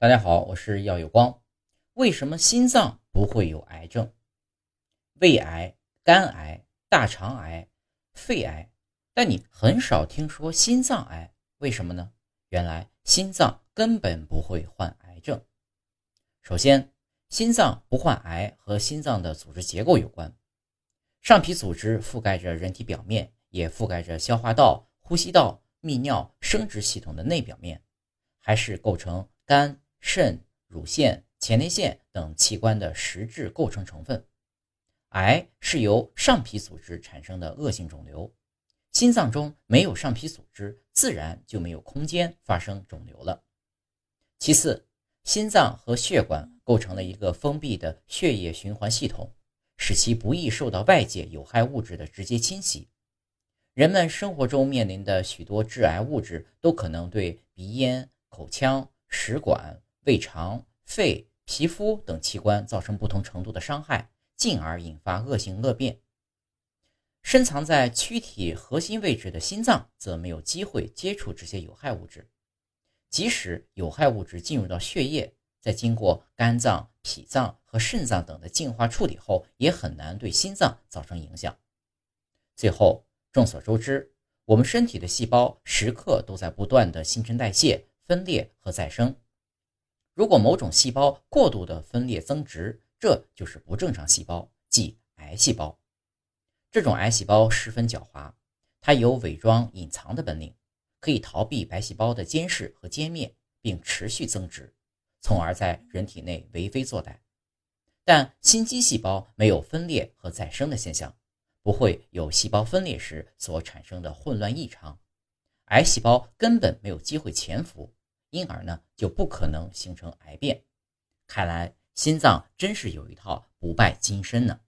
大家好，我是耀有光。为什么心脏不会有癌症？胃癌、肝癌、大肠癌、肺癌，但你很少听说心脏癌，为什么呢？原来心脏根本不会患癌症。首先，心脏不患癌和心脏的组织结构有关。上皮组织覆盖着人体表面，也覆盖着消化道、呼吸道、泌尿、生殖系统的内表面，还是构成肝。肾、乳腺、前列腺等器官的实质构成成分。癌是由上皮组织产生的恶性肿瘤，心脏中没有上皮组织，自然就没有空间发生肿瘤了。其次，心脏和血管构成了一个封闭的血液循环系统，使其不易受到外界有害物质的直接侵袭。人们生活中面临的许多致癌物质，都可能对鼻咽、口腔、食管。胃肠、肺、皮肤等器官造成不同程度的伤害，进而引发恶性恶变。深藏在躯体核心位置的心脏则没有机会接触这些有害物质。即使有害物质进入到血液，在经过肝脏、脾脏和肾脏等的净化处理后，也很难对心脏造成影响。最后，众所周知，我们身体的细胞时刻都在不断的新陈代谢、分裂和再生。如果某种细胞过度的分裂增殖，这就是不正常细胞，即癌细胞。这种癌细胞十分狡猾，它有伪装隐藏的本领，可以逃避白细胞的监视和歼灭，并持续增殖，从而在人体内为非作歹。但心肌细胞没有分裂和再生的现象，不会有细胞分裂时所产生的混乱异常，癌细胞根本没有机会潜伏。因而呢，就不可能形成癌变。看来心脏真是有一套不败金身呢。